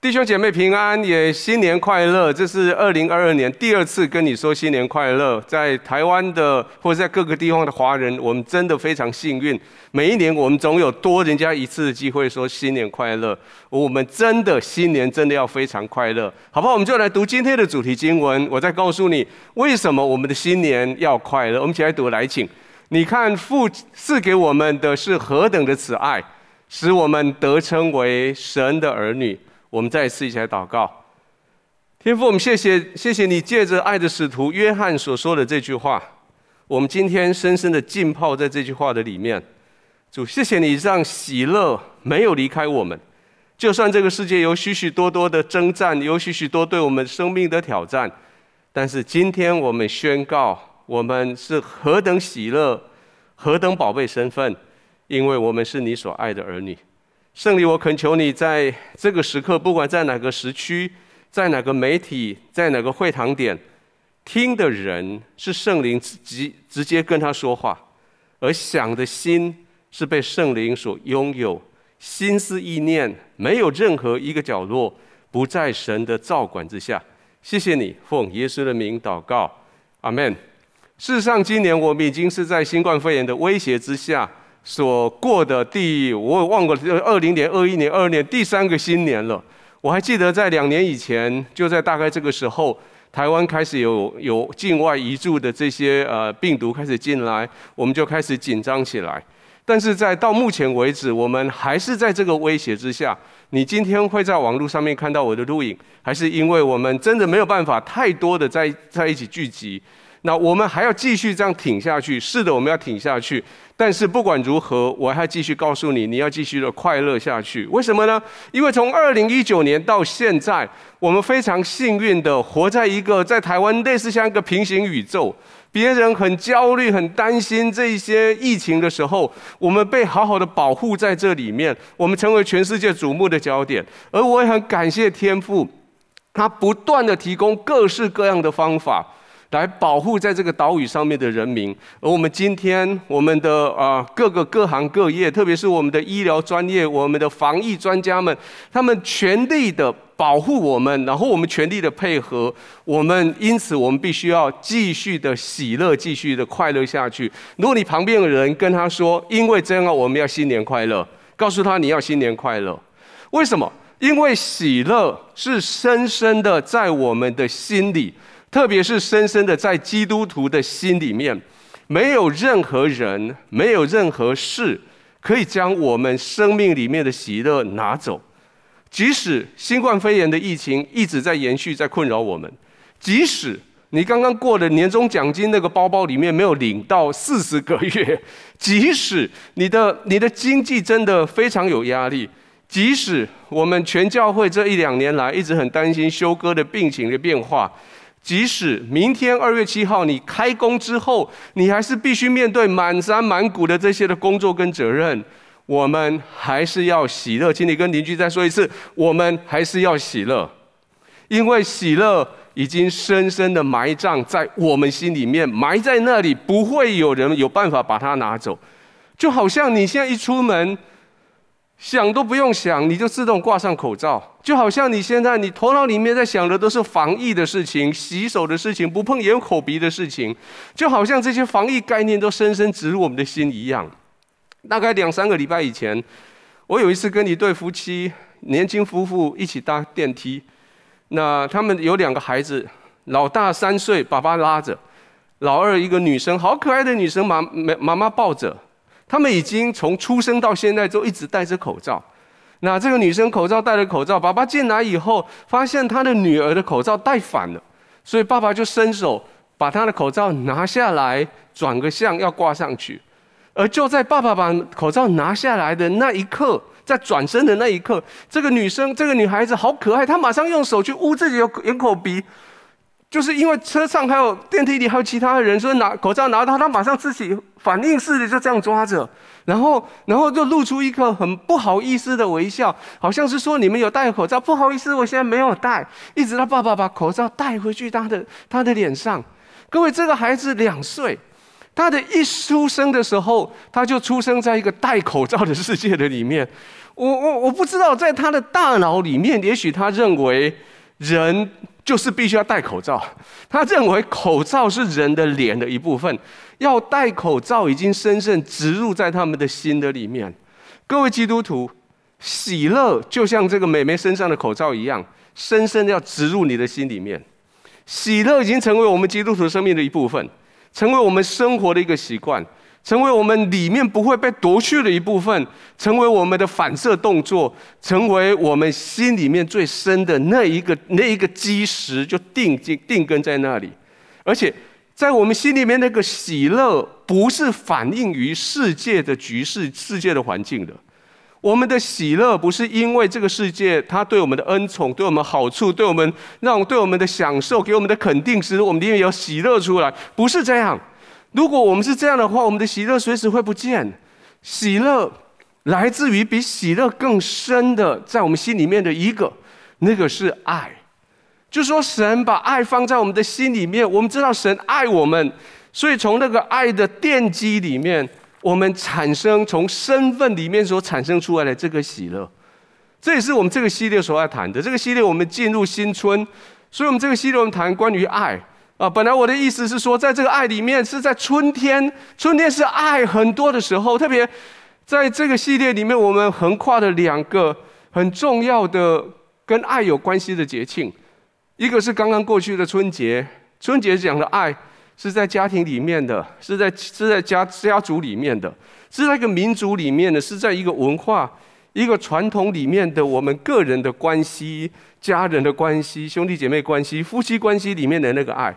弟兄姐妹平安，也新年快乐！这是二零二二年第二次跟你说新年快乐。在台湾的或者在各个地方的华人，我们真的非常幸运。每一年我们总有多人家一次的机会说新年快乐。我们真的新年真的要非常快乐，好不好？我们就来读今天的主题经文。我再告诉你为什么我们的新年要快乐。我们一起来读，来请你看父赐给我们的是何等的慈爱，使我们得称为神的儿女。我们再一次一起来祷告，天父，我们谢谢谢谢你借着爱的使徒约翰所说的这句话，我们今天深深的浸泡在这句话的里面。主，谢谢你让喜乐没有离开我们，就算这个世界有许许多多的征战，有许许多对我们生命的挑战，但是今天我们宣告，我们是何等喜乐，何等宝贝身份，因为我们是你所爱的儿女。圣灵，我恳求你在这个时刻，不管在哪个时区，在哪个媒体，在哪个会堂点，听的人是圣灵直直接跟他说话，而想的心是被圣灵所拥有，心思意念没有任何一个角落不在神的照管之下。谢谢你，奉耶稣的名祷告，阿门。事实上，今年我们已经是在新冠肺炎的威胁之下。所过的第，我也忘过了，二零年、二一年、二二年第三个新年了。我还记得在两年以前，就在大概这个时候，台湾开始有有境外移住的这些呃病毒开始进来，我们就开始紧张起来。但是在到目前为止，我们还是在这个威胁之下。你今天会在网络上面看到我的录影，还是因为我们真的没有办法太多的在在一起聚集？那我们还要继续这样挺下去。是的，我们要挺下去。但是不管如何，我还继续告诉你，你要继续的快乐下去。为什么呢？因为从二零一九年到现在，我们非常幸运的活在一个在台湾类似像一个平行宇宙。别人很焦虑、很担心这一些疫情的时候，我们被好好的保护在这里面，我们成为全世界瞩目的焦点。而我也很感谢天父，他不断的提供各式各样的方法。来保护在这个岛屿上面的人民，而我们今天，我们的啊各个各行各业，特别是我们的医疗专业、我们的防疫专家们，他们全力的保护我们，然后我们全力的配合我们，因此我们必须要继续的喜乐，继续的快乐下去。如果你旁边的人跟他说，因为这样，我们要新年快乐，告诉他你要新年快乐，为什么？因为喜乐是深深的在我们的心里。特别是深深的在基督徒的心里面，没有任何人，没有任何事可以将我们生命里面的喜乐拿走。即使新冠肺炎的疫情一直在延续，在困扰我们；即使你刚刚过的年终奖金那个包包里面没有领到四十个月；即使你的你的经济真的非常有压力；即使我们全教会这一两年来一直很担心修哥的病情的变化。即使明天二月七号你开工之后，你还是必须面对满山满谷的这些的工作跟责任，我们还是要喜乐。请你跟邻居再说一次，我们还是要喜乐，因为喜乐已经深深的埋葬在我们心里面，埋在那里，不会有人有办法把它拿走。就好像你现在一出门。想都不用想，你就自动挂上口罩，就好像你现在你头脑里面在想的都是防疫的事情、洗手的事情、不碰眼口鼻的事情，就好像这些防疫概念都深深植入我们的心一样。大概两三个礼拜以前，我有一次跟一对夫妻，年轻夫妇一起搭电梯，那他们有两个孩子，老大三岁，爸爸拉着；老二一个女生，好可爱的女生，妈妈妈抱着。他们已经从出生到现在都一直戴着口罩。那这个女生口罩戴着口罩，爸爸进来以后发现他的女儿的口罩戴反了，所以爸爸就伸手把他的口罩拿下来，转个向要挂上去。而就在爸爸把口罩拿下来的那一刻，在转身的那一刻，这个女生，这个女孩子好可爱，她马上用手去捂自己的眼口鼻。就是因为车上还有电梯里还有其他的人，所以拿口罩拿到，他马上自己反应似的就这样抓着，然后然后就露出一个很不好意思的微笑，好像是说你们有戴口罩，不好意思，我现在没有戴。一直到爸爸把口罩戴回去他的他的脸上。各位，这个孩子两岁，他的一出生的时候，他就出生在一个戴口罩的世界的里面。我我我不知道，在他的大脑里面，也许他认为人就是必须要戴口罩。他认为口罩是人的脸的一部分，要戴口罩已经深深植入在他们的心的里面。各位基督徒，喜乐就像这个美眉身上的口罩一样，深深的要植入你的心里面。喜乐已经成为我们基督徒生命的一部分，成为我们生活的一个习惯。成为我们里面不会被夺去的一部分，成为我们的反射动作，成为我们心里面最深的那一个那一个基石，就定定定根在那里。而且，在我们心里面那个喜乐，不是反映于世界的局势、世界的环境的。我们的喜乐不是因为这个世界它对我们的恩宠、对我们好处、对我们让对我们的享受、给我们的肯定，使我们里面有喜乐出来，不是这样。如果我们是这样的话，我们的喜乐随时会不见。喜乐来自于比喜乐更深的，在我们心里面的一个，那个是爱。就说神把爱放在我们的心里面，我们知道神爱我们，所以从那个爱的奠基里面，我们产生从身份里面所产生出来的这个喜乐。这也是我们这个系列所要谈的。这个系列我们进入新春，所以我们这个系列我们谈关于爱。啊，本来我的意思是说，在这个爱里面，是在春天，春天是爱很多的时候，特别在这个系列里面，我们横跨了两个很重要的跟爱有关系的节庆，一个是刚刚过去的春节，春节讲的爱是在家庭里面的，是在是在家家族里面的，是在一个民族里面的，是在一个文化、一个传统里面的我们个人的关系、家人的关系、兄弟姐妹关系、夫妻关系里面的那个爱。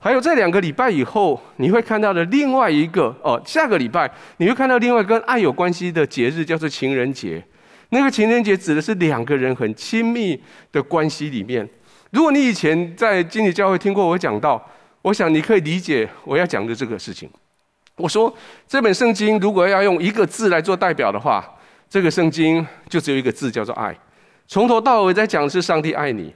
还有在两个礼拜以后，你会看到的另外一个哦，下个礼拜你会看到另外跟爱有关系的节日，叫做情人节。那个情人节指的是两个人很亲密的关系里面。如果你以前在经理教会听过我讲到，我想你可以理解我要讲的这个事情。我说这本圣经如果要用一个字来做代表的话，这个圣经就只有一个字，叫做爱。从头到尾在讲的是上帝爱你。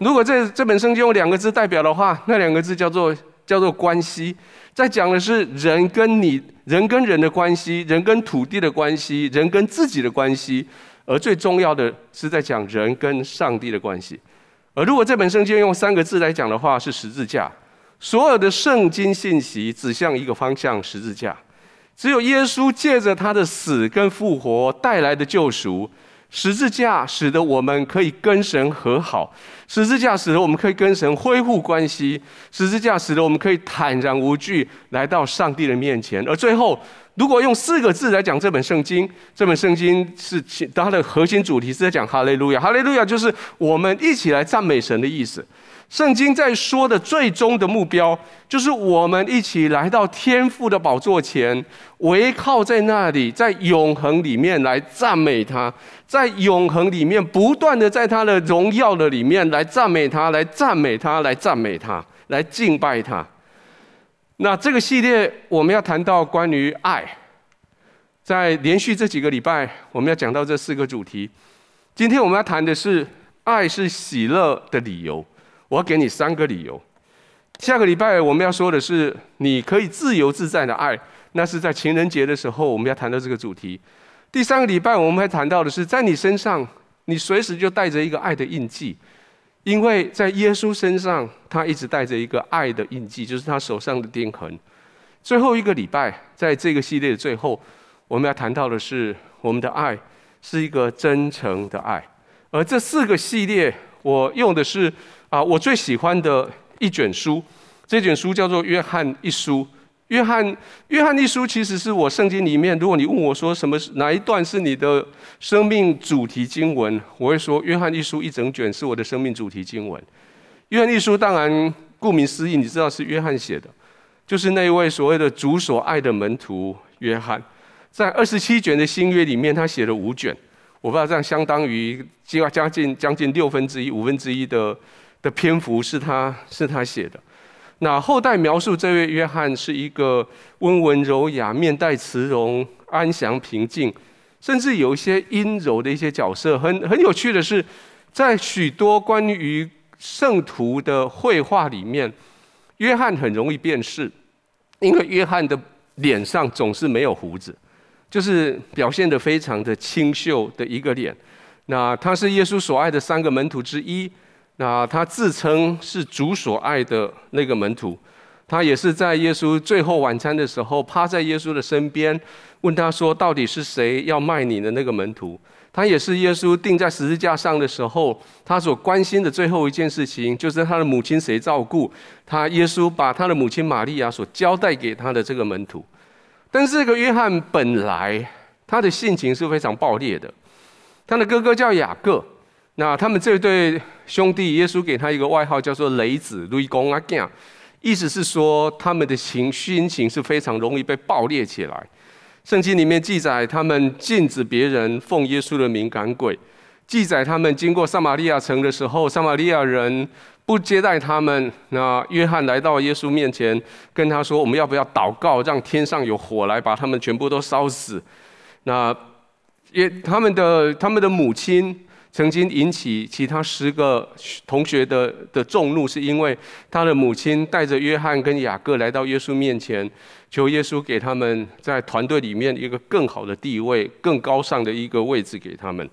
如果这这本圣经用两个字代表的话，那两个字叫做叫做关系，在讲的是人跟你人跟人的关系，人跟土地的关系，人跟自己的关系，而最重要的是在讲人跟上帝的关系。而如果这本圣经用三个字来讲的话，是十字架。所有的圣经信息指向一个方向：十字架。只有耶稣借着他的死跟复活带来的救赎。十字架使得我们可以跟神和好，十字架使得我们可以跟神恢复关系，十字架使得我们可以坦然无惧来到上帝的面前。而最后，如果用四个字来讲这本圣经，这本圣经是它的核心主题是在讲哈利路亚，哈利路亚就是我们一起来赞美神的意思。圣经在说的最终的目标，就是我们一起来到天父的宝座前，围靠在那里，在永恒里面来赞美他，在永恒里面不断的在他的荣耀的里面来赞美他，来赞美他，来赞美他，来敬拜他。那这个系列我们要谈到关于爱，在连续这几个礼拜，我们要讲到这四个主题。今天我们要谈的是爱是喜乐的理由。我要给你三个理由。下个礼拜我们要说的是，你可以自由自在的爱，那是在情人节的时候我们要谈到这个主题。第三个礼拜我们还谈到的是，在你身上，你随时就带着一个爱的印记，因为在耶稣身上，他一直带着一个爱的印记，就是他手上的钉痕。最后一个礼拜，在这个系列的最后，我们要谈到的是，我们的爱是一个真诚的爱。而这四个系列，我用的是。啊，我最喜欢的一卷书，这卷书叫做《约翰一书》。约翰，约翰一书其实是我圣经里面，如果你问我说什么哪一段是你的生命主题经文，我会说《约翰一书》一整卷是我的生命主题经文。《约翰一书》当然顾名思义，你知道是约翰写的，就是那一位所谓的主所爱的门徒约翰，在二十七卷的新约里面，他写了五卷，我不知道这样相当于将近将近六分之一、五分之一的。的篇幅是他是他写的，那后代描述这位约翰是一个温文柔雅、面带慈容、安详平静，甚至有一些阴柔的一些角色。很很有趣的是，在许多关于圣徒的绘画里面，约翰很容易辨识，因为约翰的脸上总是没有胡子，就是表现得非常的清秀的一个脸。那他是耶稣所爱的三个门徒之一，那他自称是主所爱的那个门徒。他也是在耶稣最后晚餐的时候，趴在耶稣的身边，问他说：“到底是谁要卖你的那个门徒？”他也是耶稣钉在十字架上的时候，他所关心的最后一件事情，就是他的母亲谁照顾。他耶稣把他的母亲玛利亚所交代给他的这个门徒。但是这个约翰本来他的性情是非常暴烈的，他的哥哥叫雅各，那他们这对兄弟，耶稣给他一个外号叫做雷子，雷公阿囝。意思是说，他们的情心情是非常容易被爆裂起来。圣经里面记载，他们禁止别人奉耶稣的名赶鬼；记载他们经过撒玛利亚城的时候，撒玛利亚人不接待他们。那约翰来到耶稣面前，跟他说：“我们要不要祷告，让天上有火来把他们全部都烧死？”那也他们的他们的母亲。曾经引起其他十个同学的的众怒，是因为他的母亲带着约翰跟雅各来到耶稣面前，求耶稣给他们在团队里面一个更好的地位、更高尚的一个位置给他们。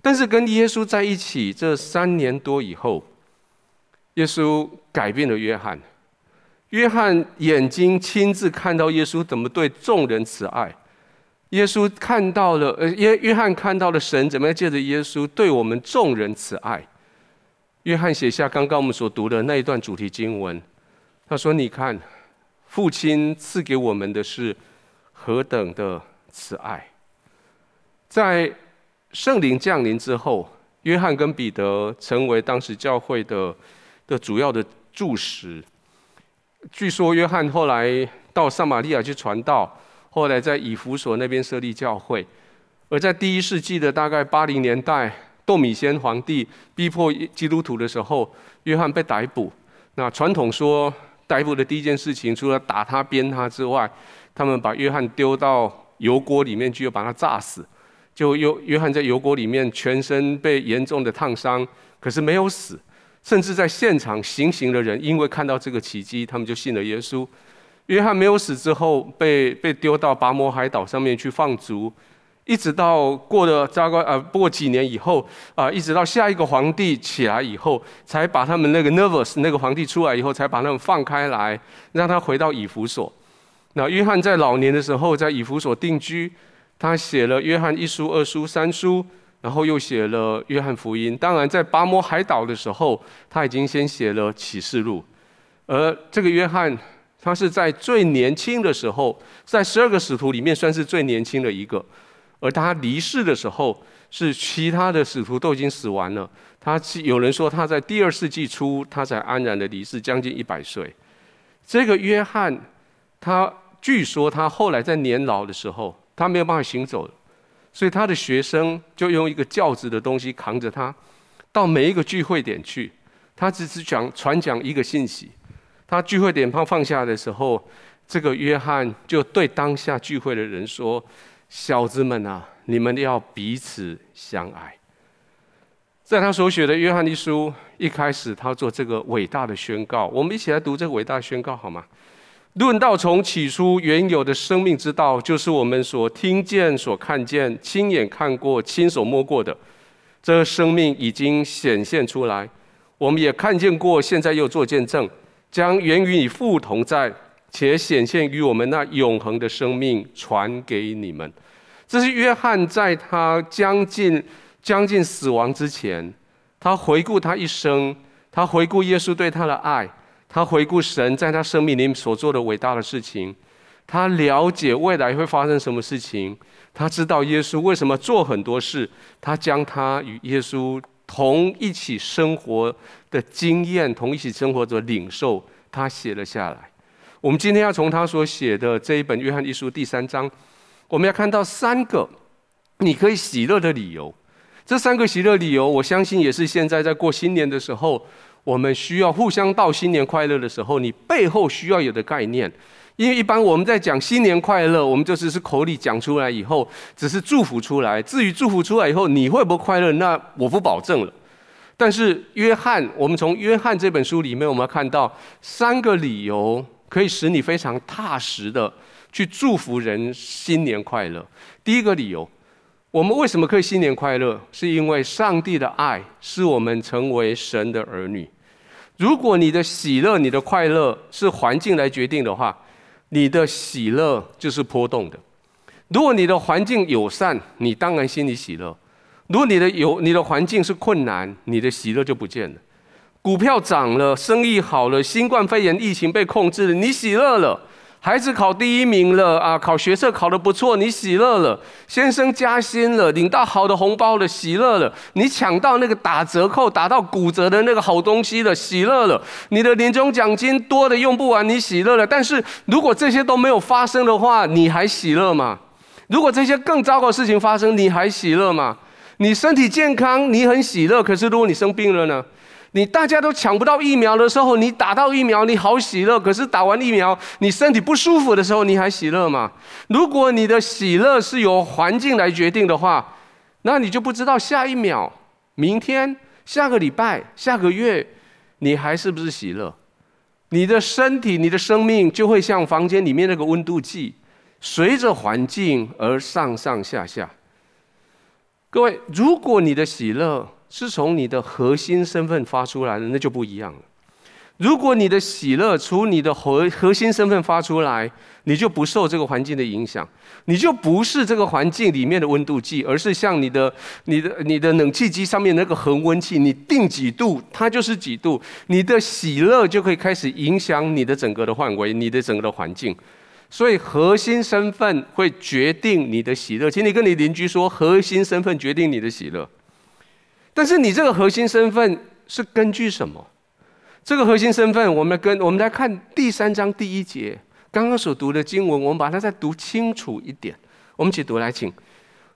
但是跟耶稣在一起这三年多以后，耶稣改变了约翰。约翰眼睛亲自看到耶稣怎么对众人慈爱。耶稣看到了，呃，约约翰看到了神怎么样借着耶稣对我们众人慈爱。约翰写下刚刚我们所读的那一段主题经文，他说：“你看，父亲赐给我们的是何等的慈爱。”在圣灵降临之后，约翰跟彼得成为当时教会的的主要的柱石。据说约翰后来到撒玛利亚去传道。后来在以弗所那边设立教会，而在第一世纪的大概八零年代，窦米先皇帝逼迫基督徒的时候，约翰被逮捕。那传统说，逮捕的第一件事情，除了打他、鞭他之外，他们把约翰丢到油锅里面去，又把他炸死。就约约翰在油锅里面，全身被严重的烫伤，可是没有死。甚至在现场行刑的人，因为看到这个奇迹，他们就信了耶稣。约翰没有死之后，被被丢到拔摩海岛上面去放逐，一直到过了大概呃，不过几年以后啊、呃，一直到下一个皇帝起来以后，才把他们那个 Nervus 那个皇帝出来以后，才把他们放开来，让他回到以弗所。那约翰在老年的时候，在以弗所定居，他写了约翰一书、二书、三书，然后又写了约翰福音。当然，在拔摩海岛的时候，他已经先写了启示录，而这个约翰。他是在最年轻的时候，在十二个使徒里面算是最年轻的一个，而他离世的时候，是其他的使徒都已经死完了。他有人说他在第二世纪初，他才安然的离世，将近一百岁。这个约翰，他据说他后来在年老的时候，他没有办法行走，所以他的学生就用一个轿子的东西扛着他，到每一个聚会点去，他只是讲传讲一个信息。他聚会点炮放下的时候，这个约翰就对当下聚会的人说：“小子们啊，你们要彼此相爱。”在他所写的《约翰一书》一开始，他做这个伟大的宣告。我们一起来读这个伟大的宣告好吗？论道从起初原有的生命之道，就是我们所听见、所看见、亲眼看过、亲手摸过的，这个生命已经显现出来，我们也看见过，现在又做见证。将原与你父同在，且显现于我们那永恒的生命传给你们。这是约翰在他将近将近死亡之前，他回顾他一生，他回顾耶稣对他的爱，他回顾神在他生命里所做的伟大的事情，他了解未来会发生什么事情，他知道耶稣为什么做很多事，他将他与耶稣。同一起生活的经验，同一起生活的领受，他写了下来。我们今天要从他所写的这一本《约翰一书》第三章，我们要看到三个你可以喜乐的理由。这三个喜乐理由，我相信也是现在在过新年的时候，我们需要互相道新年快乐的时候，你背后需要有的概念。因为一般我们在讲新年快乐，我们就只是口里讲出来以后，只是祝福出来。至于祝福出来以后你会不会快乐，那我不保证了。但是约翰，我们从约翰这本书里面，我们要看到三个理由可以使你非常踏实的去祝福人新年快乐。第一个理由，我们为什么可以新年快乐？是因为上帝的爱是我们成为神的儿女。如果你的喜乐、你的快乐是环境来决定的话，你的喜乐就是波动的。如果你的环境友善，你当然心里喜乐；如果你的有你的环境是困难，你的喜乐就不见了。股票涨了，生意好了，新冠肺炎疫情被控制了，你喜乐了；孩子考第一名了啊，考学测考得不错，你喜乐了；先生加薪了，领到好的红包了，喜乐了；你抢到那个打折扣、打到骨折的那个好东西了，喜乐了；你的年终奖金多的用不完，你喜乐了。但是如果这些都没有发生的话，你还喜乐吗？如果这些更糟糕的事情发生，你还喜乐吗？你身体健康，你很喜乐。可是如果你生病了呢？你大家都抢不到疫苗的时候，你打到疫苗，你好喜乐。可是打完疫苗，你身体不舒服的时候，你还喜乐吗？如果你的喜乐是由环境来决定的话，那你就不知道下一秒、明天、下个礼拜、下个月，你还是不是喜乐？你的身体、你的生命就会像房间里面那个温度计。随着环境而上上下下。各位，如果你的喜乐是从你的核心身份发出来的，那就不一样了。如果你的喜乐从你的核核心身份发出来，你就不受这个环境的影响，你就不是这个环境里面的温度计，而是像你的、你的、你的冷气机上面那个恒温器，你定几度，它就是几度。你的喜乐就可以开始影响你的整个的范围，你的整个的环境。所以核心身份会决定你的喜乐，请你跟你邻居说，核心身份决定你的喜乐。但是你这个核心身份是根据什么？这个核心身份，我们跟我们来看第三章第一节刚刚所读的经文，我们把它再读清楚一点。我们一起读来，请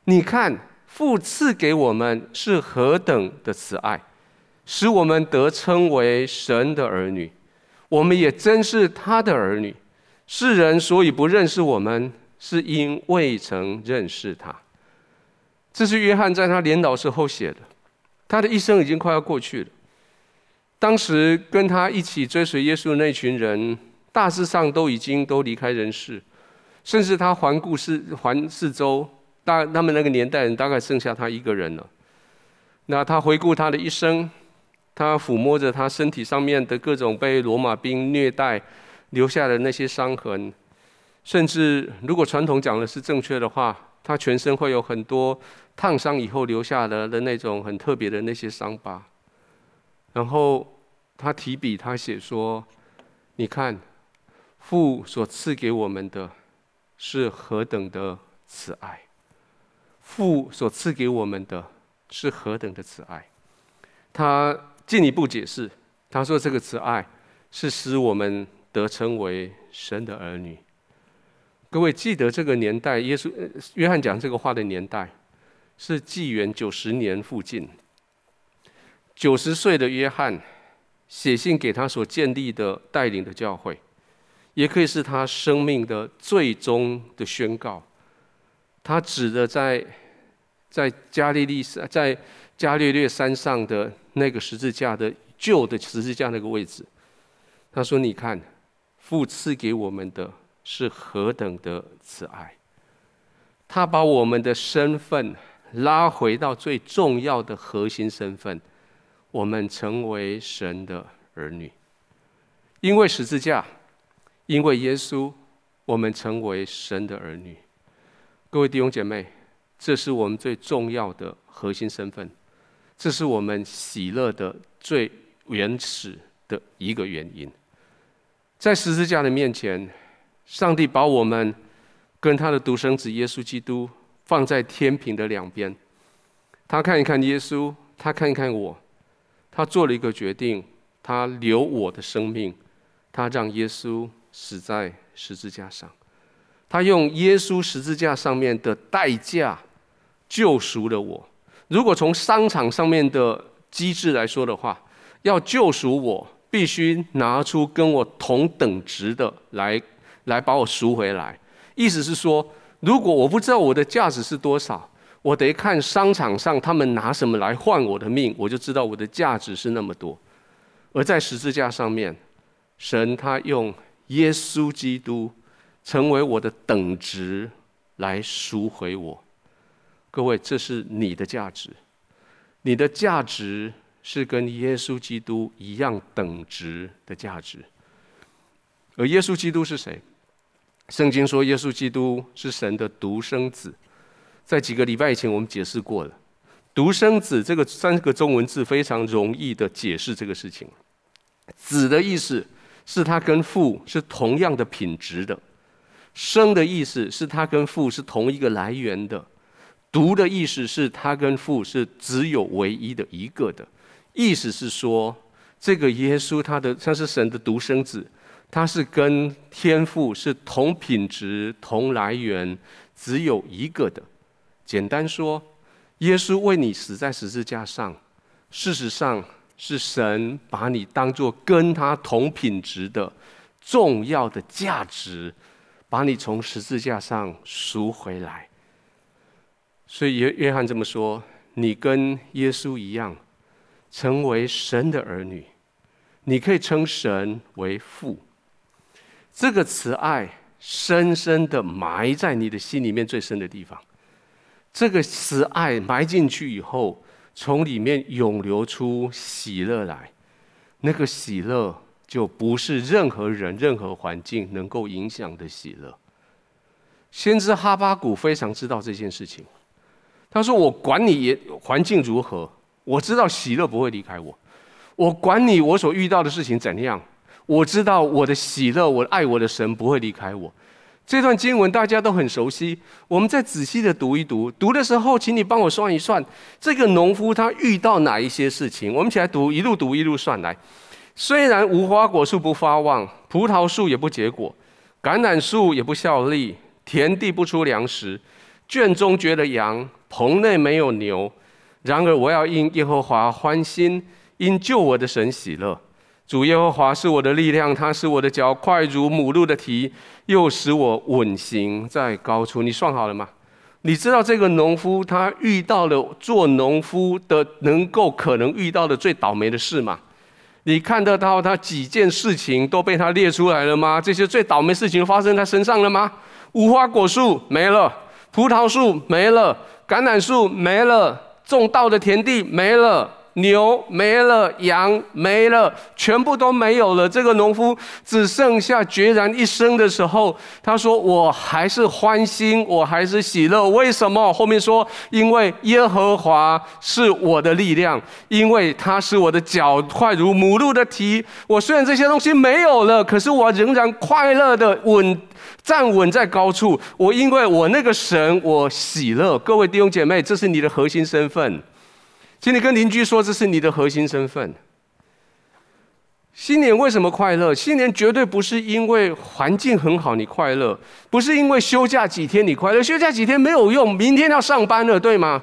你看父赐给我们是何等的慈爱，使我们得称为神的儿女，我们也真是他的儿女。世人所以不认识我们，是因未曾认识他。这是约翰在他年老时候写的。他的一生已经快要过去了。当时跟他一起追随耶稣的那群人，大致上都已经都离开人世，甚至他环顾四环四周，大他们那个年代人大概剩下他一个人了。那他回顾他的一生，他抚摸着他身体上面的各种被罗马兵虐待。留下的那些伤痕，甚至如果传统讲的是正确的话，他全身会有很多烫伤以后留下的的那种很特别的那些伤疤。然后他提笔，他写说：“你看，父所赐给我们的是何等的慈爱！父所赐给我们的是何等的慈爱！”他进一步解释，他说：“这个慈爱是使我们。”得称为神的儿女。各位记得这个年代，耶稣约翰讲这个话的年代是纪元九十年附近。九十岁的约翰写信给他所建立的带领的教会，也可以是他生命的最终的宣告。他指的在在加利利山，在加略略山上的那个十字架的旧的十字架那个位置，他说：“你看。”父赐给我们的是何等的慈爱！他把我们的身份拉回到最重要的核心身份，我们成为神的儿女。因为十字架，因为耶稣，我们成为神的儿女。各位弟兄姐妹，这是我们最重要的核心身份，这是我们喜乐的最原始的一个原因。在十字架的面前，上帝把我们跟他的独生子耶稣基督放在天平的两边。他看一看耶稣，他看一看我，他做了一个决定，他留我的生命，他让耶稣死在十字架上。他用耶稣十字架上面的代价救赎了我。如果从商场上面的机制来说的话，要救赎我。必须拿出跟我同等值的来，来把我赎回来。意思是说，如果我不知道我的价值是多少，我得看商场上他们拿什么来换我的命，我就知道我的价值是那么多。而在十字架上面，神他用耶稣基督成为我的等值来赎回我。各位，这是你的价值，你的价值是跟耶稣基督一样等值的价值。而耶稣基督是谁？圣经说，耶稣基督是神的独生子。在几个礼拜以前，我们解释过了。独生子这个三个中文字非常容易的解释这个事情。子的意思是他跟父是同样的品质的；生的意思是他跟父是同一个来源的；独的意思是他跟父是只有唯一的一个的。意思是说，这个耶稣他的他是神的独生子，他是跟天赋是同品质、同来源，只有一个的。简单说。耶稣为你死在十字架上，事实上是神把你当作跟他同品质的重要的价值，把你从十字架上赎回来。所以约约翰这么说：你跟耶稣一样，成为神的儿女，你可以称神为父。这个慈爱深深的埋在你的心里面最深的地方。这个慈爱埋进去以后，从里面涌流出喜乐来，那个喜乐就不是任何人、任何环境能够影响的喜乐。先知哈巴谷非常知道这件事情，他说：“我管你也环境如何，我知道喜乐不会离开我。我管你我所遇到的事情怎样，我知道我的喜乐，我爱我的神不会离开我。”这段经文大家都很熟悉，我们再仔细的读一读。读的时候，请你帮我算一算，这个农夫他遇到哪一些事情？我们起来读，一路读一路算来。虽然无花果树不发旺，葡萄树也不结果，橄榄树也不效力，田地不出粮食，圈中绝了羊，棚内没有牛。然而我要因耶和华欢心，因救我的神喜乐。主耶和华是我的力量，他使我的脚快如母鹿的蹄，又使我稳行在高处。你算好了吗？你知道这个农夫他遇到了做农夫的能够可能遇到的最倒霉的事吗？你看得到他几件事情都被他列出来了吗？这些最倒霉事情发生在身上了吗？无花果树没了，葡萄树没了，橄榄树没了，种稻的田地没了。牛没了，羊没了，全部都没有了。这个农夫只剩下孑然一身的时候，他说：“我还是欢心，我还是喜乐。为什么？后面说，因为耶和华是我的力量，因为他是我的脚快如母鹿的蹄。我虽然这些东西没有了，可是我仍然快乐的稳站稳在高处。我因为我那个神，我喜乐。各位弟兄姐妹，这是你的核心身份。”请你跟邻居说，这是你的核心身份。新年为什么快乐？新年绝对不是因为环境很好你快乐，不是因为休假几天你快乐，休假几天没有用，明天要上班了，对吗？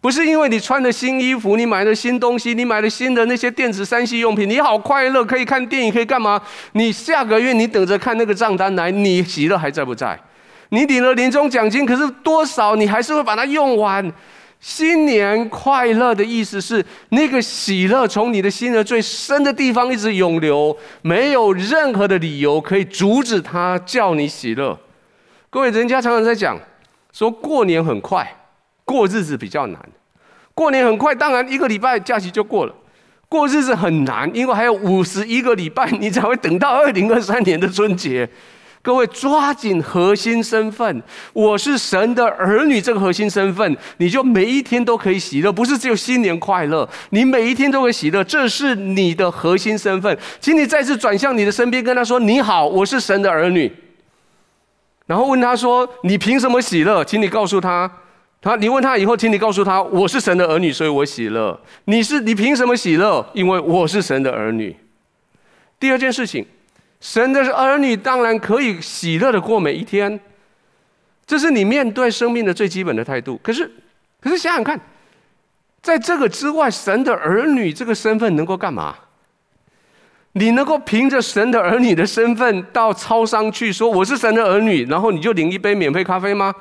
不是因为你穿了新衣服，你买了新东西，你买了新的那些电子三 C 用品，你好快乐，可以看电影，可以干嘛？你下个月你等着看那个账单来，你喜乐还在不在？你领了年终奖金，可是多少你还是会把它用完。新年快乐的意思是，那个喜乐从你的心的最深的地方一直涌流，没有任何的理由可以阻止它叫你喜乐。各位，人家常常在讲，说过年很快，过日子比较难。过年很快，当然一个礼拜假期就过了；过日子很难，因为还有五十一个礼拜，你才会等到二零二三年的春节。各位抓紧核心身份，我是神的儿女。这个核心身份，你就每一天都可以喜乐，不是只有新年快乐，你每一天都会喜乐，这是你的核心身份。请你再次转向你的身边，跟他说：“你好，我是神的儿女。”然后问他说：“你凭什么喜乐？”请你告诉他，他你问他以后，请你告诉他：“我是神的儿女，所以我喜乐。”你是你凭什么喜乐？因为我是神的儿女。第二件事情。神的儿女当然可以喜乐的过每一天，这是你面对生命的最基本的态度。可是，可是想想看，在这个之外，神的儿女这个身份能够干嘛？你能够凭着神的儿女的身份到超商去说我是神的儿女，然后你就领一杯免费咖啡吗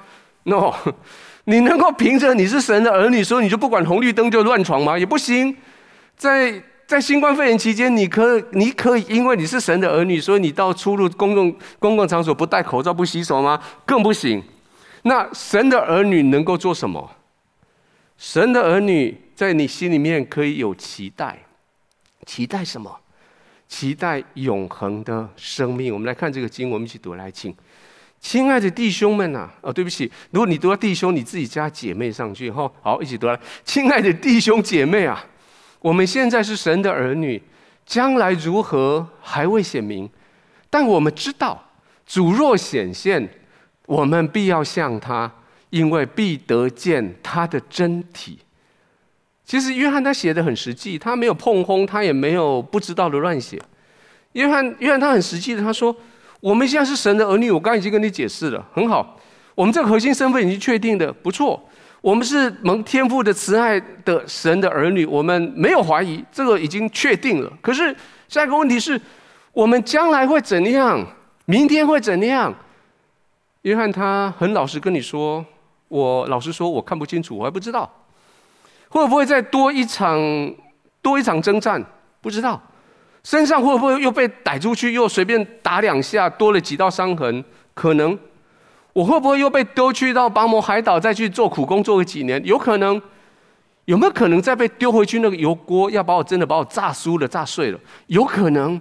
？No，你能够凭着你是神的儿女说你就不管红绿灯就乱闯吗？也不行，在。在新冠肺炎期间，你可你可以因为你是神的儿女，所以你到出入公共公共场所不戴口罩、不洗手吗？更不行。那神的儿女能够做什么？神的儿女在你心里面可以有期待，期待什么？期待永恒的生命。我们来看这个经，我们一起读来，请。亲爱的弟兄们呐，哦，对不起，如果你读到弟兄，你自己加姐妹上去哈。好，一起读来。亲爱的弟兄姐妹啊，我们现在是神的儿女，将来如何还未显明，但我们知道，主若显现，我们必要像他，因为必得见他的真体。其实约翰他写的很实际，他没有碰轰，他也没有不知道的乱写。约翰，约翰他很实际的，他说。我们现在是神的儿女，我刚刚已经跟你解释了，很好。我们这个核心身份已经确定的，不错。我们是蒙天父的慈爱的神的儿女，我们没有怀疑，这个已经确定了。可是下一个问题是，我们将来会怎样？明天会怎样？约翰他很老实跟你说，我老实说，我看不清楚，我还不知道。会不会再多一场多一场征战？不知道。身上会不会又被逮出去，又随便打两下，多了几道伤痕？可能。我会不会又被丢去到拔摩海岛，再去做苦工，做个几年？有可能。有没有可能再被丢回去那个油锅，要把我真的把我炸酥了、炸碎了？有可能。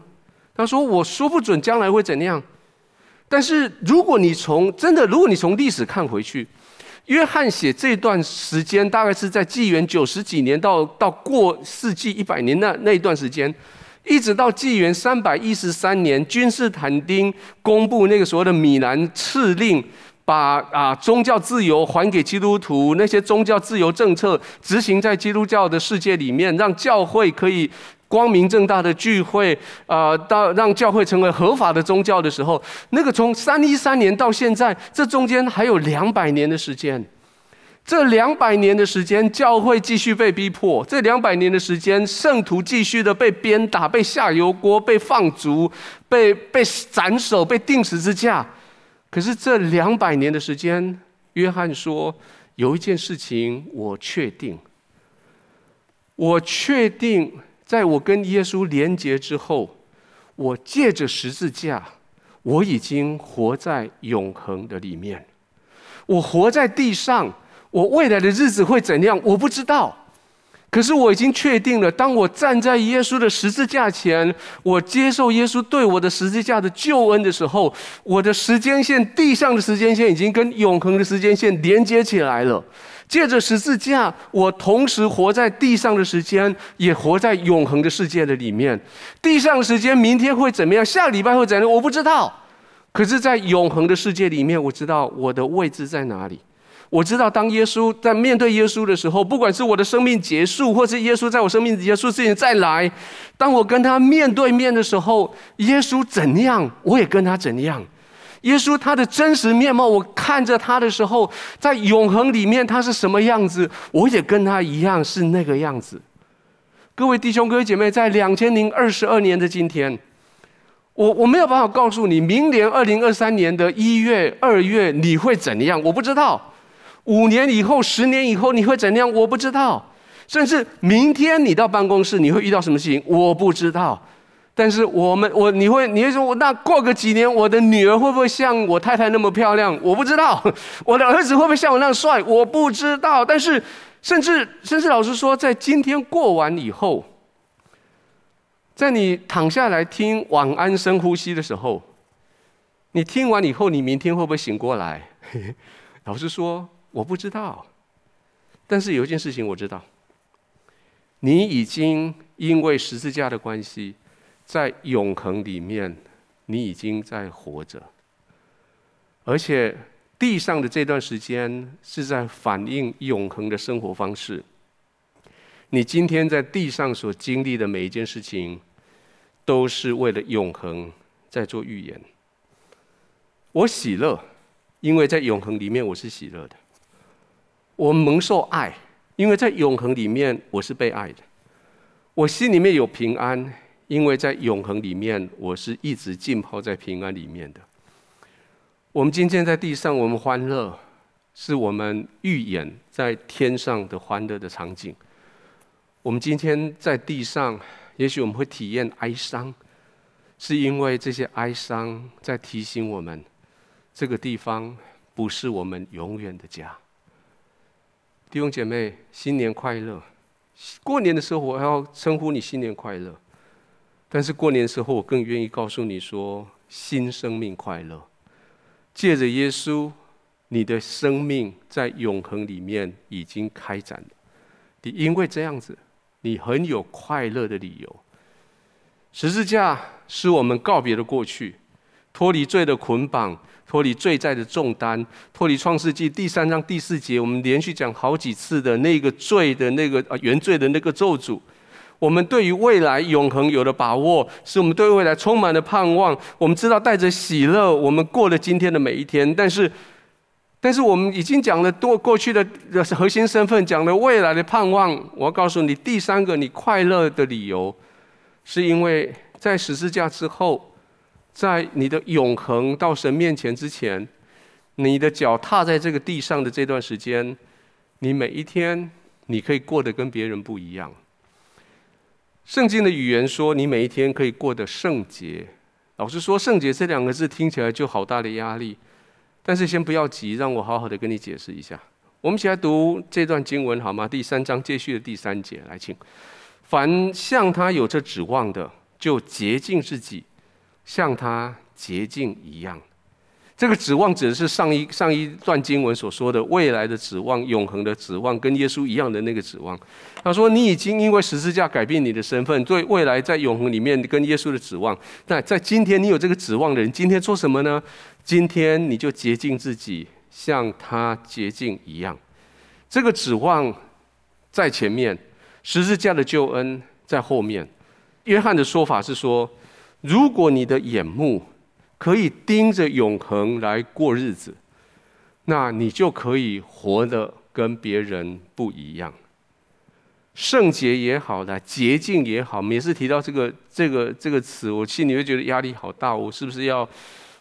他说：“我说不准将来会怎样。”但是如果你从真的，如果你从历史看回去，约翰写这段时间，大概是在纪元九十几年到到过世纪一百年那那一段时间。一直到纪元三百一十三年，君士坦丁公布那个所谓的米兰敕令，把啊宗教自由还给基督徒，那些宗教自由政策执行在基督教的世界里面，让教会可以光明正大的聚会，啊，到让教会成为合法的宗教的时候，那个从三一三年到现在，这中间还有两百年的时间。这两百年的时间，教会继续被逼迫；这两百年的时间，圣徒继续的被鞭打、被下油锅、被放逐、被被斩首、被钉十字架。可是这两百年的时间，约翰说有一件事情我确定，我确定，在我跟耶稣连结之后，我借着十字架，我已经活在永恒的里面，我活在地上。我未来的日子会怎样？我不知道。可是我已经确定了，当我站在耶稣的十字架前，我接受耶稣对我的十字架的救恩的时候，我的时间线，地上的时间线已经跟永恒的时间线连接起来了。借着十字架，我同时活在地上的时间，也活在永恒的世界的里面。地上的时间，明天会怎么样？下礼拜会怎样？我不知道。可是，在永恒的世界里面，我知道我的位置在哪里。我知道，当耶稣在面对耶稣的时候，不管是我的生命结束，或是耶稣在我生命结束之前再来，当我跟他面对面的时候，耶稣怎样，我也跟他怎样。耶稣他的真实面貌，我看着他的时候，在永恒里面他是什么样子，我也跟他一样是那个样子。各位弟兄、各位姐妹，在两千零二十二年的今天，我我没有办法告诉你，明年二零二三年的一月、二月你会怎样，我不知道。五年以后、十年以后你会怎样？我不知道。甚至明天你到办公室，你会遇到什么事情？我不知道。但是我们，我你会你会说，那过个几年，我的女儿会不会像我太太那么漂亮？我不知道。我的儿子会不会像我那样帅？我不知道。但是，甚至甚至老实说，在今天过完以后，在你躺下来听晚安深呼吸的时候，你听完以后，你明天会不会醒过来？老实说。我不知道，但是有一件事情我知道，你已经因为十字架的关系，在永恒里面，你已经在活着，而且地上的这段时间是在反映永恒的生活方式。你今天在地上所经历的每一件事情，都是为了永恒在做预言。我喜乐，因为在永恒里面我是喜乐的。我蒙受爱，因为在永恒里面我是被爱的。我心里面有平安，因为在永恒里面我是一直浸泡在平安里面的。我们今天在地上，我们欢乐，是我们预演在天上的欢乐的场景。我们今天在地上也许我们会体验哀伤，是因为这些哀伤在提醒我们，这个地方不是我们永远的家。弟兄姐妹，新年快乐！过年的时候，我要称呼你新年快乐。但是过年的时候，我更愿意告诉你说，新生命快乐。借着耶稣，你的生命在永恒里面已经开展了。你因为这样子，你很有快乐的理由。十字架使我们告别了过去，脱离罪的捆绑。脱离罪债的重担，脱离创世纪第三章第四节，我们连续讲好几次的那个罪的那个啊原罪的那个咒诅，我们对于未来永恒有了把握，使我们对未来充满了盼望。我们知道带着喜乐，我们过了今天的每一天。但是，但是我们已经讲了多过去的核心身份，讲了未来的盼望。我要告诉你，第三个你快乐的理由，是因为在十字架之后。在你的永恒到神面前之前，你的脚踏在这个地上的这段时间，你每一天你可以过得跟别人不一样。圣经的语言说，你每一天可以过得圣洁。老实说，圣洁这两个字听起来就好大的压力。但是先不要急，让我好好的跟你解释一下。我们一起来读这段经文好吗？第三章接续的第三节，来请。凡向他有着指望的，就洁净自己。像他洁净一样，这个指望指的是上一上一段经文所说的未来的指望、永恒的指望，跟耶稣一样的那个指望。他说：“你已经因为十字架改变你的身份，对未来在永恒里面跟耶稣的指望。但在今天，你有这个指望的人，今天做什么呢？今天你就洁净自己，像他洁净一样。这个指望在前面，十字架的救恩在后面。约翰的说法是说。”如果你的眼目可以盯着永恒来过日子，那你就可以活得跟别人不一样。圣洁也好，啦洁净也好，每次提到这个这个这个词，我心里会觉得压力好大。我是不是要，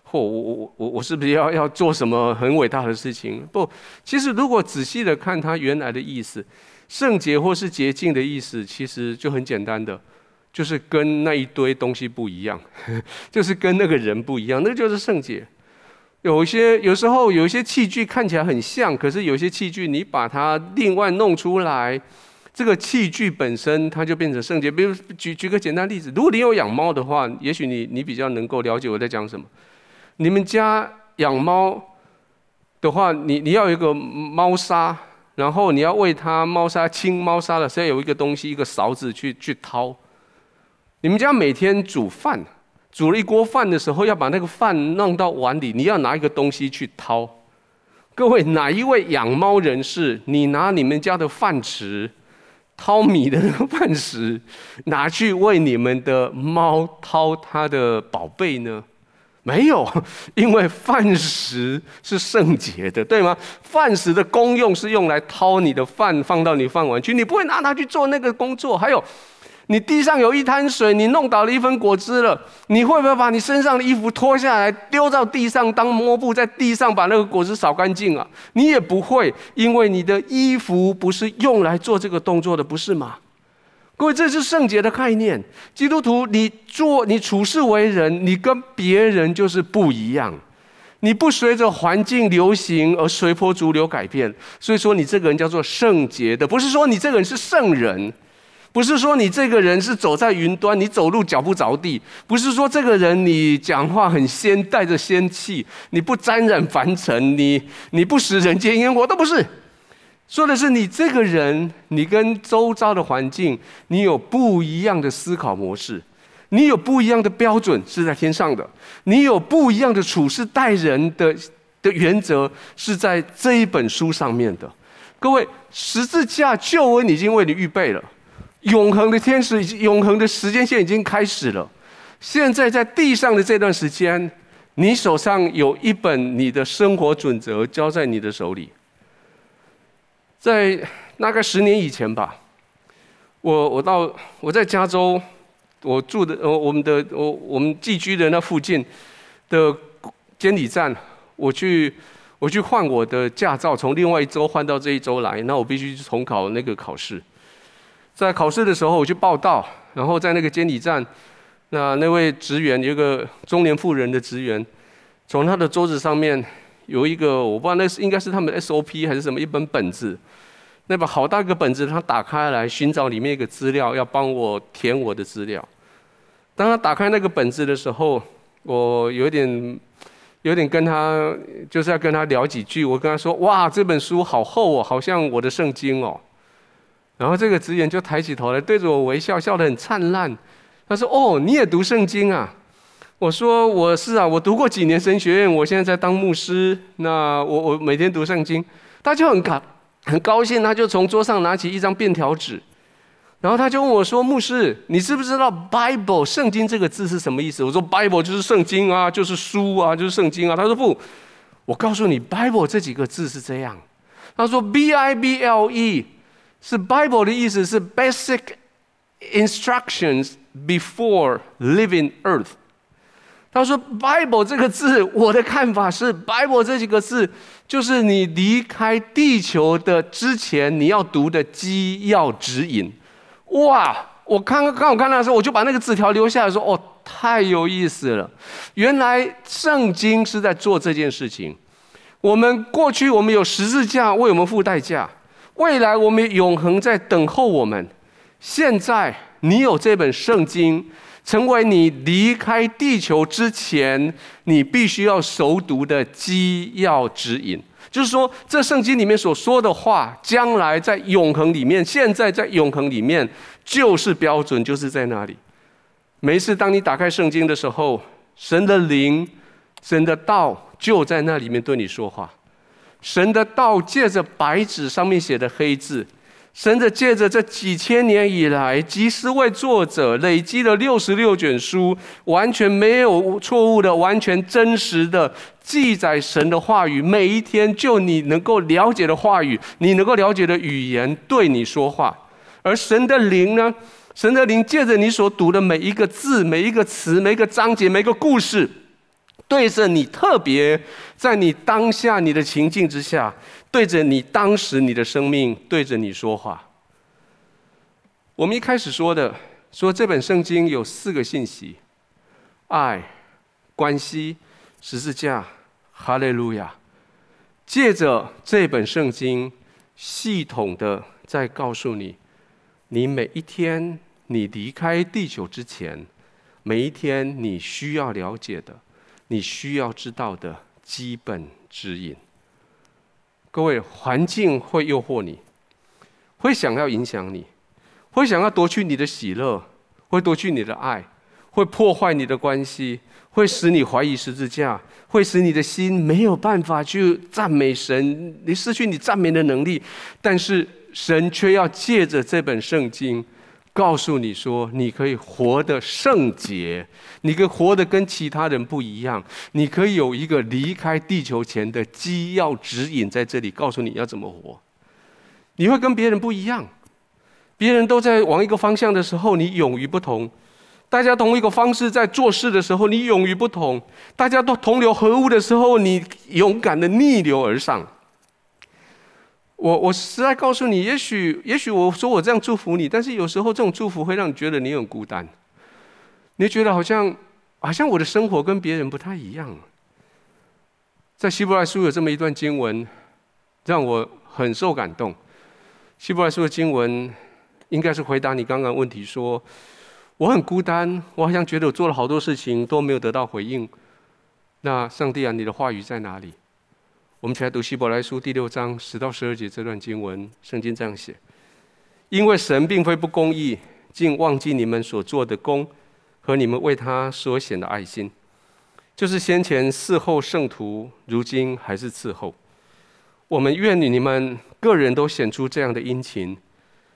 或 我我我我是不是要要做什么很伟大的事情？不，其实如果仔细的看它原来的意思，圣洁或是洁净的意思，其实就很简单的。就是跟那一堆东西不一样，就是跟那个人不一样，那就是圣洁。有一些有时候有一些器具看起来很像，可是有些器具你把它另外弄出来，这个器具本身它就变成圣洁。比如举举个简单例子，如果你有养猫的话，也许你你比较能够了解我在讲什么。你们家养猫的话，你你要有一个猫砂，然后你要为它猫砂清猫砂的时候，有一个东西，一个勺子去去掏。你们家每天煮饭，煮了一锅饭的时候，要把那个饭弄到碗里，你要拿一个东西去掏。各位，哪一位养猫人士，你拿你们家的饭匙掏米的那个饭匙，拿去为你们的猫掏它的宝贝呢？没有，因为饭匙是圣洁的，对吗？饭匙的功用是用来掏你的饭，放到你饭碗去，你不会拿它去做那个工作。还有。你地上有一滩水，你弄倒了一份果汁了，你会不会把你身上的衣服脱下来丢到地上当抹布，在地上把那个果汁扫干净啊？你也不会，因为你的衣服不是用来做这个动作的，不是吗？各位，这是圣洁的概念。基督徒，你做你处事为人，你跟别人就是不一样，你不随着环境流行而随波逐流改变，所以说你这个人叫做圣洁的，不是说你这个人是圣人。不是说你这个人是走在云端，你走路脚不着地；不是说这个人你讲话很仙，带着仙气，你不沾染凡尘，你你不食人间烟火，都不是。说的是你这个人，你跟周遭的环境，你有不一样的思考模式，你有不一样的标准是在天上的，你有不一样的处事待人的的原则是在这一本书上面的。各位，十字架救恩已经为你预备了。永恒的天使，永恒的时间线已经开始了。现在在地上的这段时间，你手上有一本你的生活准则，交在你的手里。在大概十年以前吧，我我到我在加州，我住的呃我们的我我们寄居的那附近的监理站，我去我去换我的驾照，从另外一周换到这一周来，那我必须去重考那个考试。在考试的时候，我去报到，然后在那个监理站，那那位职员有一个中年妇人的职员，从他的桌子上面有一个我不知道那是应该是他们的 SOP 还是什么一本本子，那本好大一个本子，他打开来寻找里面一个资料，要帮我填我的资料。当他打开那个本子的时候，我有点。有点跟他就是要跟他聊几句，我跟他说：“哇，这本书好厚哦，好像我的圣经哦。”然后这个职员就抬起头来对着我微笑，笑得很灿烂。他说：“哦，你也读圣经啊？”我说：“我是啊，我读过几年神学院，我现在在当牧师。那我我每天读圣经。”他就很高很高兴，他就从桌上拿起一张便条纸。然后他就问我说：“牧师，你知不知道 ‘Bible’ 圣经这个字是什么意思？”我说：“Bible 就是圣经啊，就是书啊，就是圣经啊。”他说：“不，我告诉你，‘Bible’ 这几个字是这样。”他说：“B-I-B-L-E 是 Bible 的意思，是 Basic Instructions Before Leaving Earth。”他说：“Bible 这个字，我的看法是，Bible 这几个字就是你离开地球的之前你要读的基要指引。”哇！我刚刚刚我看到的时候，我就把那个纸条留下来说：“哦，太有意思了！原来圣经是在做这件事情。我们过去我们有十字架为我们付代价，未来我们永恒在等候我们。现在你有这本圣经，成为你离开地球之前你必须要熟读的基要指引。”就是说，这圣经里面所说的话，将来在永恒里面，现在在永恒里面，就是标准，就是在那里。每一次当你打开圣经的时候，神的灵、神的道就在那里面对你说话。神的道借着白纸上面写的黑字。神的借着这几千年以来，几十位作者累积了六十六卷书，完全没有错误的，完全真实的记载神的话语。每一天，就你能够了解的话语，你能够了解的语言，对你说话。而神的灵呢？神的灵借着你所读的每一个字、每一个词、每一个章节、每一个故事，对着你特别在你当下你的情境之下。对着你当时你的生命，对着你说话。我们一开始说的，说这本圣经有四个信息：爱、关系、十字架、哈利路亚。借着这本圣经，系统的在告诉你，你每一天你离开地球之前，每一天你需要了解的，你需要知道的基本指引。各位，环境会诱惑你，会想要影响你，会想要夺去你的喜乐，会夺去你的爱，会破坏你的关系，会使你怀疑十字架，会使你的心没有办法去赞美神，你失去你赞美的能力。但是神却要借着这本圣经。告诉你说，你可以活得圣洁，你可以活得跟其他人不一样，你可以有一个离开地球前的基要指引在这里，告诉你要怎么活。你会跟别人不一样，别人都在往一个方向的时候，你勇于不同；大家同一个方式在做事的时候，你勇于不同；大家都同流合污的时候，你勇敢的逆流而上。我我实在告诉你，也许也许我说我这样祝福你，但是有时候这种祝福会让你觉得你很孤单，你觉得好像好像我的生活跟别人不太一样。在希伯来书有这么一段经文，让我很受感动。希伯来书的经文应该是回答你刚刚问题说，说我很孤单，我好像觉得我做了好多事情都没有得到回应。那上帝啊，你的话语在哪里？我们起来读希伯来书第六章十到十二节这段经文，圣经这样写：因为神并非不公义，竟忘记你们所做的工和你们为他所显的爱心，就是先前伺候圣徒，如今还是伺候。我们愿你们个人都显出这样的殷勤，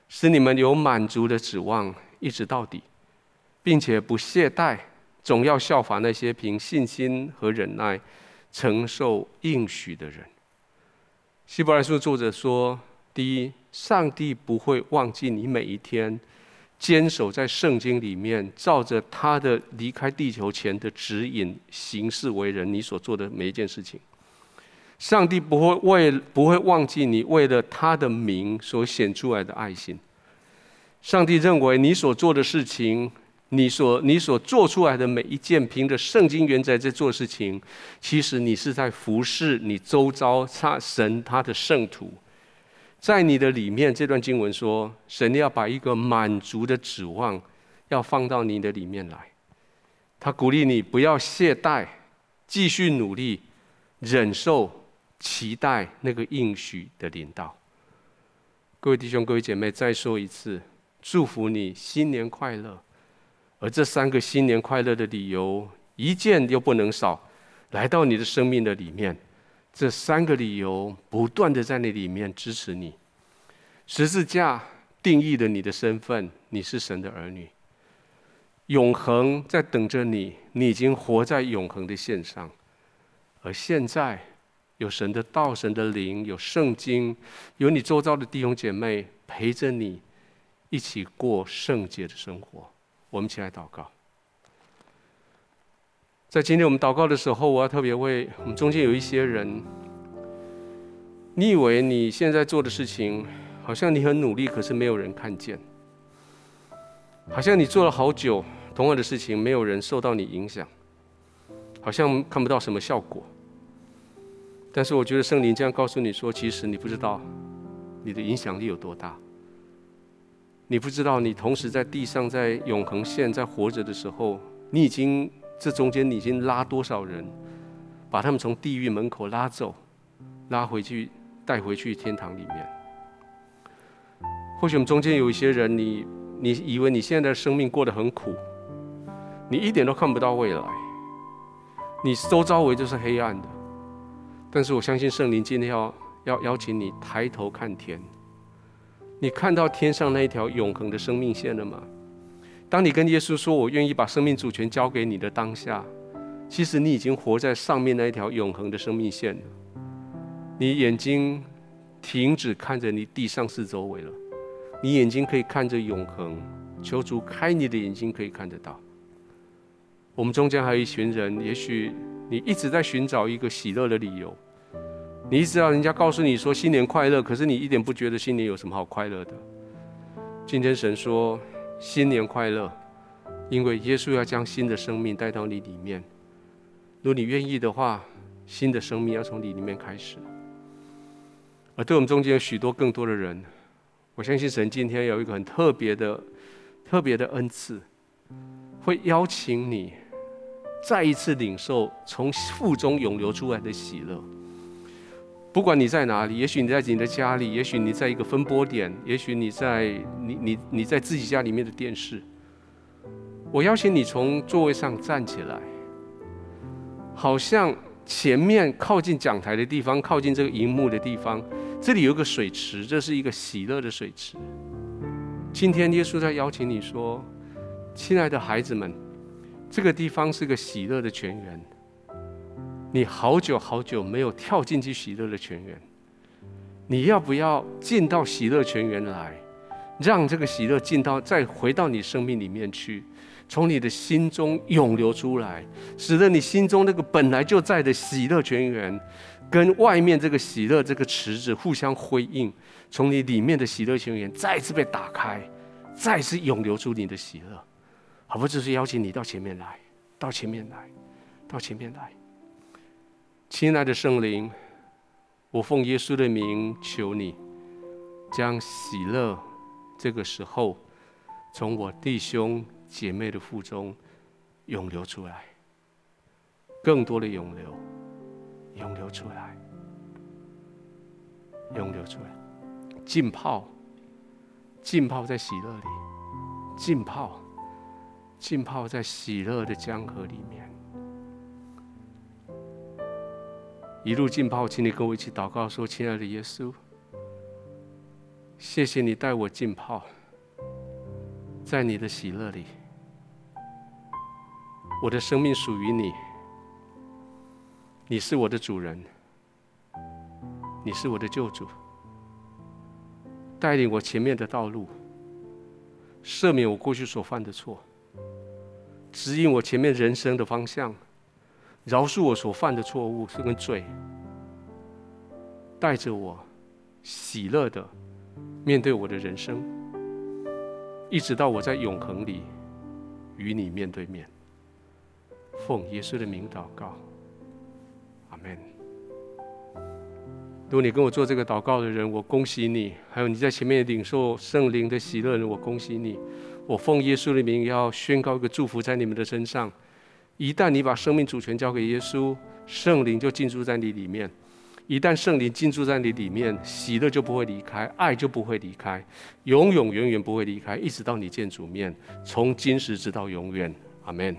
使你们有满足的指望，一直到底，并且不懈怠，总要效法那些凭信心和忍耐。承受应许的人，希伯来书作者说：第一，上帝不会忘记你每一天坚守在圣经里面，照着他的离开地球前的指引行事为人，你所做的每一件事情。上帝不会为不会忘记你为了他的名所显出来的爱心。上帝认为你所做的事情，你所你所做出来的每一件，凭着圣经原则在做事情，其实你是在服侍你周遭他神他的圣徒。在你的里面，这段经文说，神要把一个满足的指望要放到你的里面来。他鼓励你不要懈怠，继续努力，忍受，期待那个应许的领导。各位弟兄、各位姐妹，再说一次，祝福你新年快乐。而这三个新年快乐的理由，一件又不能少，来到你的生命的里面。这三个理由不断的在那里面支持你。十字架定义了你的身份，你是神的儿女。永恒在等着你，你已经活在永恒的线上。而现在有神的道、神的灵、有圣经、有你周遭的弟兄姐妹陪着你，一起过圣洁的生活。我们一起来祷告。在今天我们祷告的时候，我要特别为我们中间有一些人，你以为你现在做的事情，好像你很努力，可是没有人看见；好像你做了好久同样的事情，没有人受到你影响，好像看不到什么效果。但是我觉得圣灵这样告诉你说，其实你不知道你的影响力有多大，你不知道你同时在地上，在永恒线，在活着的时候，你已经。这中间你已经拉多少人，把他们从地狱门口拉走，拉回去，带回去天堂里面。或许我们中间有一些人，你你以为你现在的生命过得很苦，你一点都看不到未来，你周遭围就是黑暗的。但是我相信圣灵今天要要邀请你抬头看天，你看到天上那一条永恒的生命线了吗？当你跟耶稣说“我愿意把生命主权交给你”的当下，其实你已经活在上面那一条永恒的生命线了。你眼睛停止看着你地上四周围了，你眼睛可以看着永恒。求主开你的眼睛，可以看得到。我们中间还有一群人，也许你一直在寻找一个喜乐的理由，你一直要人家告诉你说新年快乐，可是你一点不觉得新年有什么好快乐的。今天神说。新年快乐，因为耶稣要将新的生命带到你里面。如果你愿意的话，新的生命要从你里面开始。而对我们中间有许多更多的人，我相信神今天有一个很特别的、特别的恩赐，会邀请你再一次领受从腹中涌流出来的喜乐。不管你在哪里，也许你在你的家里，也许你在一个分播点，也许你在你你你在自己家里面的电视。我邀请你从座位上站起来，好像前面靠近讲台的地方，靠近这个荧幕的地方，这里有个水池，这是一个喜乐的水池。今天耶稣在邀请你说：“亲爱的孩子们，这个地方是个喜乐的泉源。”你好久好久没有跳进去喜乐的泉源，你要不要进到喜乐泉源来，让这个喜乐进到再回到你生命里面去，从你的心中涌流出来，使得你心中那个本来就在的喜乐泉源，跟外面这个喜乐这个池子互相辉映，从你里面的喜乐泉源再次被打开，再次涌流出你的喜乐，好不？就是邀请你到前面来，到前面来，到前面来。亲爱的圣灵，我奉耶稣的名求你，将喜乐这个时候从我弟兄姐妹的腹中涌流出来，更多的涌流，涌流出来，涌流出来，浸泡，浸泡在喜乐里，浸泡，浸泡在喜乐的江河里面。一路浸泡，请你跟我一起祷告，说：“亲爱的耶稣，谢谢你带我浸泡在你的喜乐里。我的生命属于你，你是我的主人，你是我的救主，带领我前面的道路，赦免我过去所犯的错，指引我前面人生的方向。”饶恕我所犯的错误是跟罪，带着我喜乐的面对我的人生。一直到我在永恒里与你面对面。奉耶稣的名祷告，阿门。如果你跟我做这个祷告的人，我恭喜你；还有你在前面领受圣灵的喜乐的人，我恭喜你。我奉耶稣的名要宣告一个祝福在你们的身上。一旦你把生命主权交给耶稣，圣灵就进驻在你里面。一旦圣灵进驻在你里面，喜乐就不会离开，爱就不会离开，永永远远不会离开，一直到你见主面，从今时直到永远。阿门。